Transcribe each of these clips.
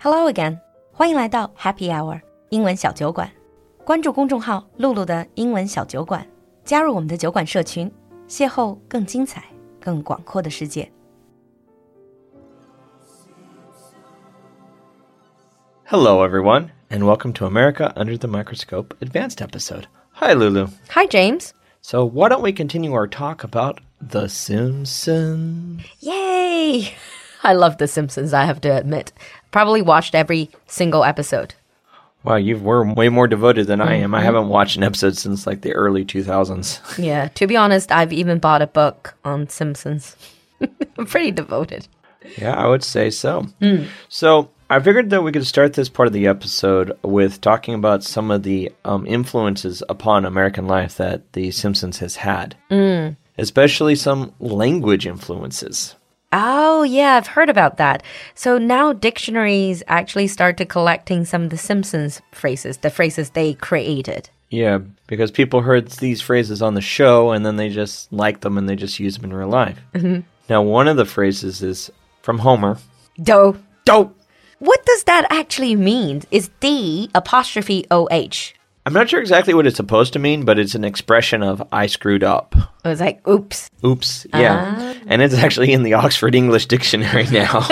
Hello again，欢迎来到 Happy Hour 英文小酒馆。关注公众号“露露的英文小酒馆”，加入我们的酒馆社群，邂逅更精彩、更广阔的世界。 Hello, everyone, and welcome to America Under the Microscope Advanced episode. Hi, Lulu. Hi James， So, why don't we continue our talk about The Simpsons? Yay! I love The Simpsons. I have to admit, probably watched every single episode. Wow, you were way more devoted than I am. I mm-hmm. haven't watched an episode since like the early 2000s. Yeah, to be honest, I've even bought a book on Simpsons. I'm pretty devoted. Yeah, I would say so. Mm. So, I figured that we could start this part of the episode with talking about some of the um, influences upon American life that The Simpsons has had, mm. especially some language influences. Oh, yeah, I've heard about that. So now dictionaries actually started collecting some of the Simpsons phrases, the phrases they created. Yeah, because people heard these phrases on the show and then they just liked them and they just use them in real life. Mm-hmm. Now, one of the phrases is from Homer. Do. Dope! What does that actually mean? Is D apostrophe OH? I'm not sure exactly what it's supposed to mean, but it's an expression of I screwed up. It was like, oops. Oops. Yeah. And it's actually in the Oxford English Dictionary now.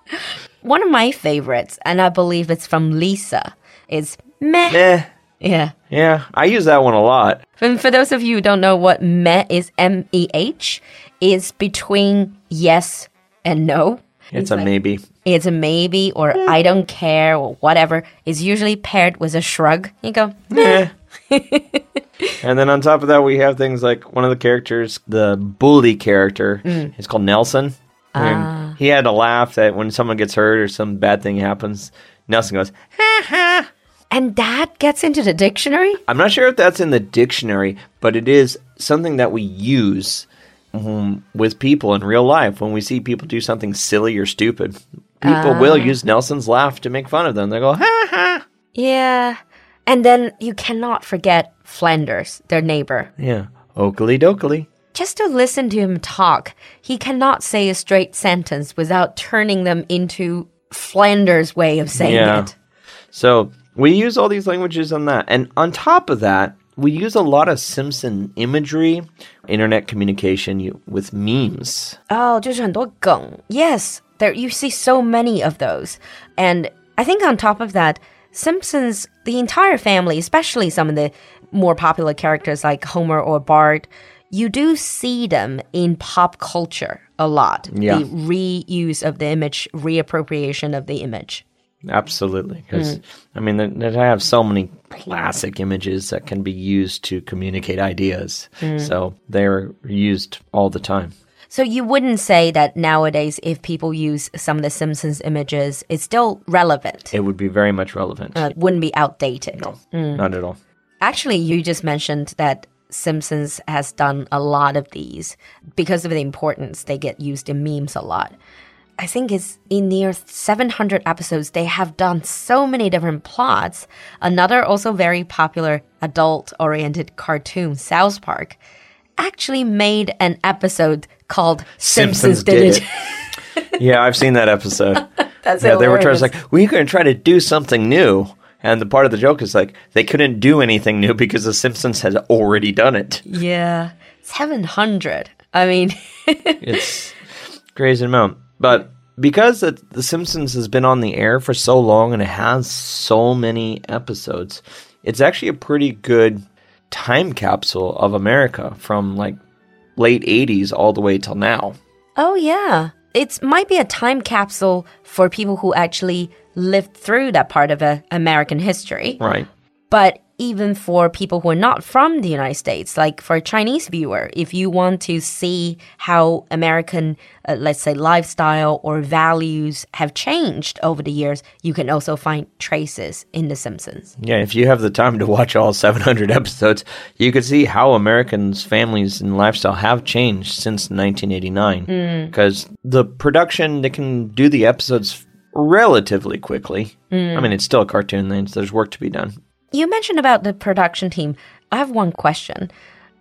One of my favorites, and I believe it's from Lisa, is meh. eh. Yeah. Yeah, I use that one a lot. And for those of you who don't know what meh is, M E H, is between yes and no. It's a maybe. It's a maybe or I don't care or whatever. It's usually paired with a shrug. You go, Eh. and then on top of that, we have things like one of the characters, the bully character, is called Nelson. And he had to laugh that when someone gets hurt or some bad thing happens, Nelson goes, ha ha. and that gets into the dictionary? I'm not sure if that's in the dictionary, but it is something that we use um, with people in real life. When we see people do something silly or stupid, people will um, use Nelson's laugh to make fun of them. They go, ha ha. Yeah. And then you cannot forget Flanders, their neighbor. Yeah. Okily dokily. Just to listen to him talk, he cannot say a straight sentence without turning them into Flanders' way of saying Yeah. it. So we use all these languages on that. And on top of that, we use a lot of Simpson imagery, internet communication you, with memes. Oh, 就是很多梗. Yes, there you see so many of those. And I think on top of that, Simpsons, the entire family, especially some of the more popular characters like Homer or Bart, you do see them in pop culture a lot. Yeah. The reuse of the image, reappropriation of the image. Absolutely. Because, mm. I mean, they, have so many classic images that can be used to communicate ideas. Mm. So they're used all the time. So you wouldn't say that nowadays, if people use some of the Simpsons images, it's still relevant. It would be very much relevant. Uh, wouldn't be outdated. no, mm. not at all. Actually, you just mentioned that Simpsons has done a lot of these because of the importance they get used in memes a lot. I think it's in near 700 episodes, they have done so many different plots. Another also very popular adult oriented cartoon, South Park, actually made an episode called Simpsons, Did, It. yeah, I've seen that episode. That's yeah, they were trying to like, we're going to try to do something new. And the part of the joke is like, they couldn't do anything new because The Simpsons had already done it. Yeah, 700. I mean, It's crazy amount. But because it, The Simpsons has been on the air for so long and it has so many episodes, it's actually a pretty good time capsule of America from like late 80s all the way till now. Oh yeah. It might be a time capsule for people who actually lived through that part of uh, American history. Right. But even for people who are not from the United States, like for a Chinese viewer, if you want to see how American, uh, let's say, lifestyle or values have changed over the years, you can also find traces in The Simpsons. Yeah, if you have the time to watch all 700 episodes, you can see how Americans' families and lifestyle have changed since 1989. Because the production, they can do the episodes relatively quickly. I mean, it's still a cartoon, there's work to be done. You mentioned about the production team. I have one question.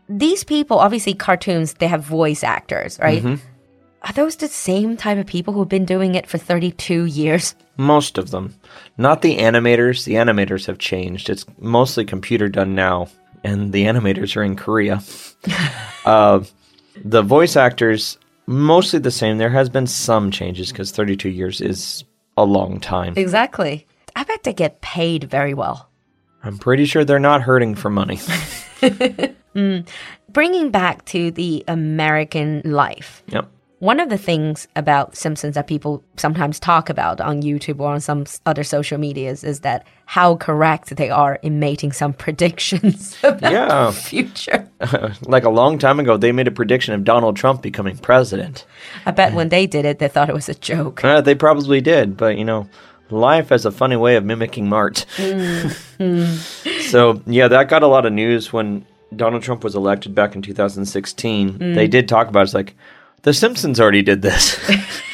These people, obviously, cartoons, they have voice actors, right? Are those the same type of people who've been doing it for 32 years? Most of them. Not the animators. The animators have changed. It's mostly computer done now, and the animators are in Korea. uh, the voice actors, mostly the same. There has been some changes because 32 years is a long time. Exactly. I bet they get paid very well. I'm pretty sure they're not hurting for money. Bringing back to the American life. yep. One of the things about Simpsons that people sometimes talk about on YouTube or on some other social medias is that how correct they are in making some predictions about Yeah. the future. like a long time ago, they made a prediction of Donald Trump becoming president. I bet when they did it, they thought it was a joke. Uh, they probably did, but you know, life has a funny way of mimicking art. Mm. so, yeah, that got a lot of news when Donald Trump was elected back in 2016. Mm. They did talk about it. It's like, The Simpsons already did this.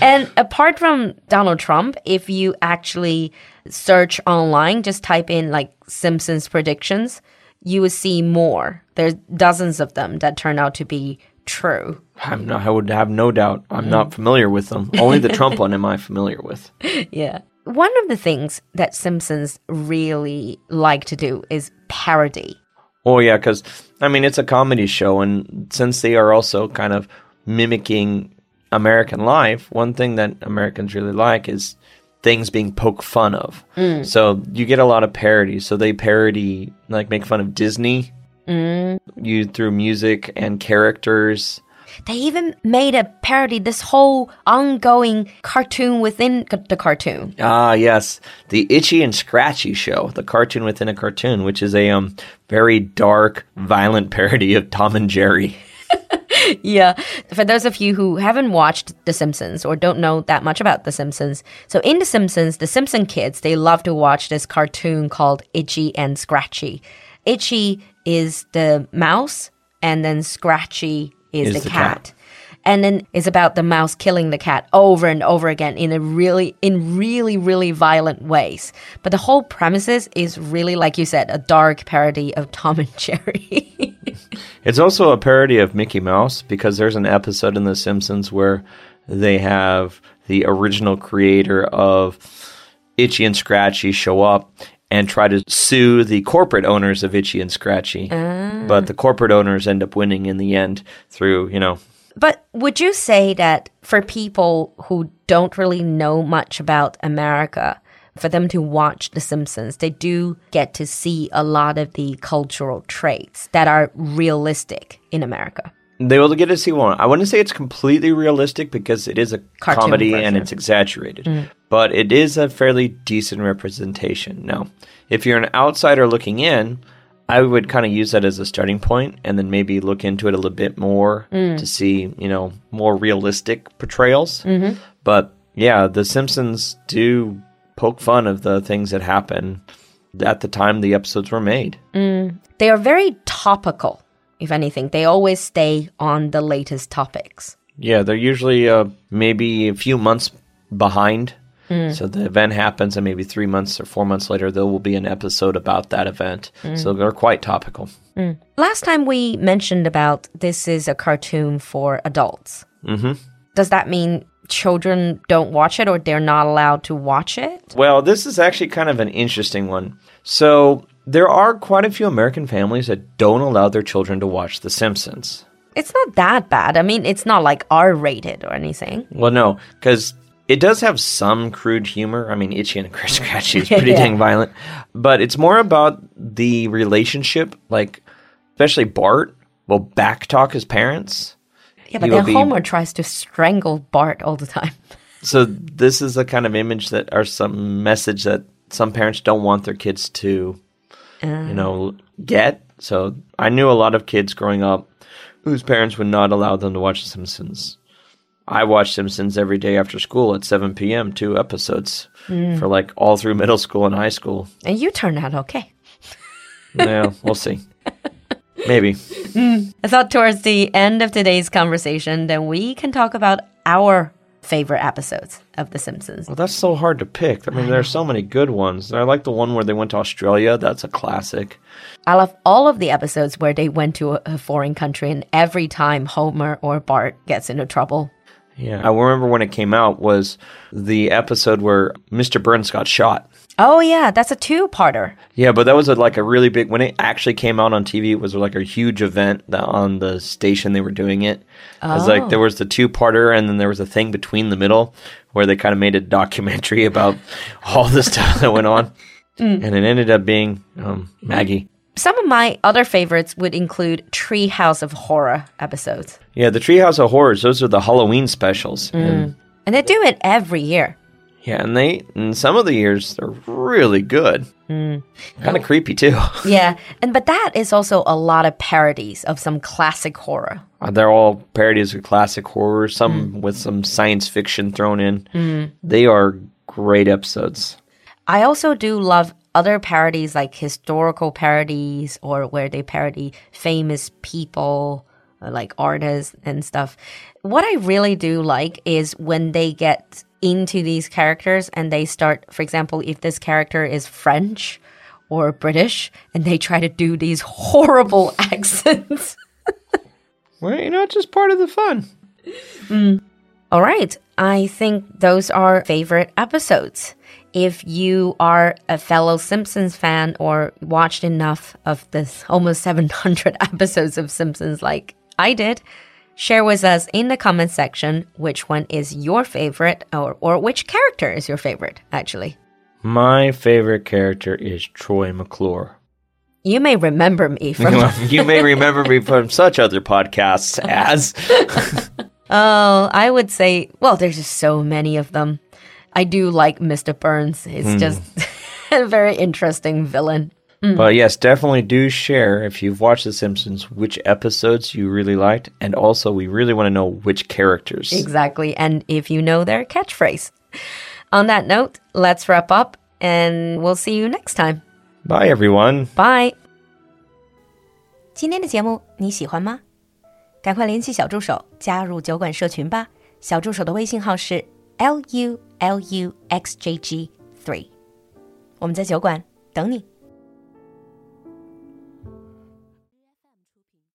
And apart from Donald Trump, if you actually search online, just type in like Simpsons predictions, you would see more. There's dozens of them that turn out to be true. I'm not, I would have no doubt. I'm not mm. familiar with them. Only the Trump one am I familiar with. Yeah. One of the things that Simpsons really like to do is parody. Oh yeah, because I mean it's a comedy show, and since they are also kind of mimicking American life, one thing that Americans really like is things being poked fun of. Mm. So you get a lot of parodies. So they parody, like make fun of Disney, you through music and characters. They even made a parody, this whole ongoing cartoon within the cartoon. Ah, yes, the Itchy and Scratchy show, the cartoon within a cartoon, which is a um very dark, violent parody of Tom and Jerry. Yeah. For those of you who haven't watched The Simpsons or don't know that much about The Simpsons, so in The Simpsons, the Simpson kids, they love to watch this cartoon called Itchy and Scratchy. Itchy is the mouse, and then Scratchy is, Is the, the cat. cat. And then it's about the mouse killing the cat over and over again in a really, in really, really violent ways. But the whole premises is really, like you said, a dark parody of Tom and Jerry. It's also a parody of Mickey Mouse because there's an episode in The Simpsons where they have the original creator of Itchy and Scratchy show up and try to sue the corporate owners of Itchy and Scratchy. Ah. But the corporate owners end up winning in the end through, you know, But would you say that for people who don't really know much about America, for them to watch The Simpsons, they do get to see a lot of the cultural traits that are realistic in America? they will get to see one. I wouldn't say it's completely realistic because it is a Cartoon comedy and it's exaggerated, mm. But it is a fairly decent representation. Now, if you're an outsider looking in, I would kind of use that as a starting point and then maybe look into it a little bit more mm. to see, you know, more realistic portrayals. Mm-hmm. But yeah, The Simpsons do poke fun of the things that happen at the time the episodes were made. Mm. They are very topical, if anything. They always stay on the latest topics. Yeah, they're usually uh, maybe a few months behind. Mm. So the event happens, and maybe three months or four months later, there will be an episode about that event. Mm. So they're quite topical. Mm. Last time we mentioned about this is a cartoon for adults. Mm-hmm. Does that mean children don't watch it or they're not allowed to watch it? Well, this is actually kind of an interesting one. So there are quite a few American families that don't allow their children to watch The Simpsons. It's not that bad. I mean, it's not like R rated or anything. Well, no, because it does have some crude humor. I mean, Itchy and Scratchy is pretty Yeah. dang violent, but it's more about the relationship, like especially Bart will backtalk his parents. Yeah, but then be- Homer tries to strangle Bart all the time. So this is the kind of image that or some message that some parents don't want their kids to, you know, ah. get. So I knew a lot of kids growing up whose parents would not allow them to watch The Simpsons. I watched Simpsons every day after school at 7 p.m. Two episodes hmm. for like all through middle school and high school. And you turned out okay. yeah, we'll see. Maybe. Hmm. I thought towards the end of today's conversation, then we can talk about our favorite episodes of The Simpsons? Well, that's so hard to pick. I mean, there's so many good ones. I like the one where they went to Australia. That's a classic. I love all of the episodes where they went to a foreign country and every time Homer or Bart gets into trouble. Yeah. I remember when it came out was the episode where Mr. Burns got shot. Oh yeah, that's a two-parter. Yeah, but that was a, like a really big when it actually came out on TV. It was like a huge event that on the station they were doing it. It was like there was the two-parter, and then there was a thing between the middle where they kind of made a documentary about all the stuff that went on, and it ended up being um, Maggie. Some of my other favorites would include Treehouse of Horror episodes. Yeah, the Treehouse of Horrors. Those are the Halloween specials, mm. and And they do it every year. yeah, and they in some of the years they're really good. Mm. Kind of creepy too. Yeah, and but that is also a lot of parodies of some classic horror. Uh, They're all parodies of classic horror, some mm. with some science fiction thrown in. They are great episodes. I also do love other parodies like historical parodies or where they parody famous people like artists and stuff. What I really do like is when they get into these characters and they start, for example, if this character is French or British and they try to do these horrible accents. Well, you know, it's just part of the fun. Mm. All right. I think those are favorite episodes. If you are a fellow Simpsons fan or watched enough of this almost 700 episodes of Simpsons like I did, share with us in the comment section which one is your favorite or, or which character is your favorite, actually. My favorite character is Troy McClure. You may remember me from. you may remember me from such other podcasts as Oh, I would say, well, there's just so many of them. I do like Mr. Burns. He's just a very interesting villain. But yes, definitely do share if you've watched The Simpsons which episodes you really liked, and also we really want to know which characters. Exactly. And if you know their catchphrase. On that note, let's wrap up and we'll see you next time. Bye, everyone. Bye. 今天的节目你喜欢吗？赶快联系小助手加入酒馆社群吧。小助手的微信号是 l u l u x j g three。我们在酒馆等你。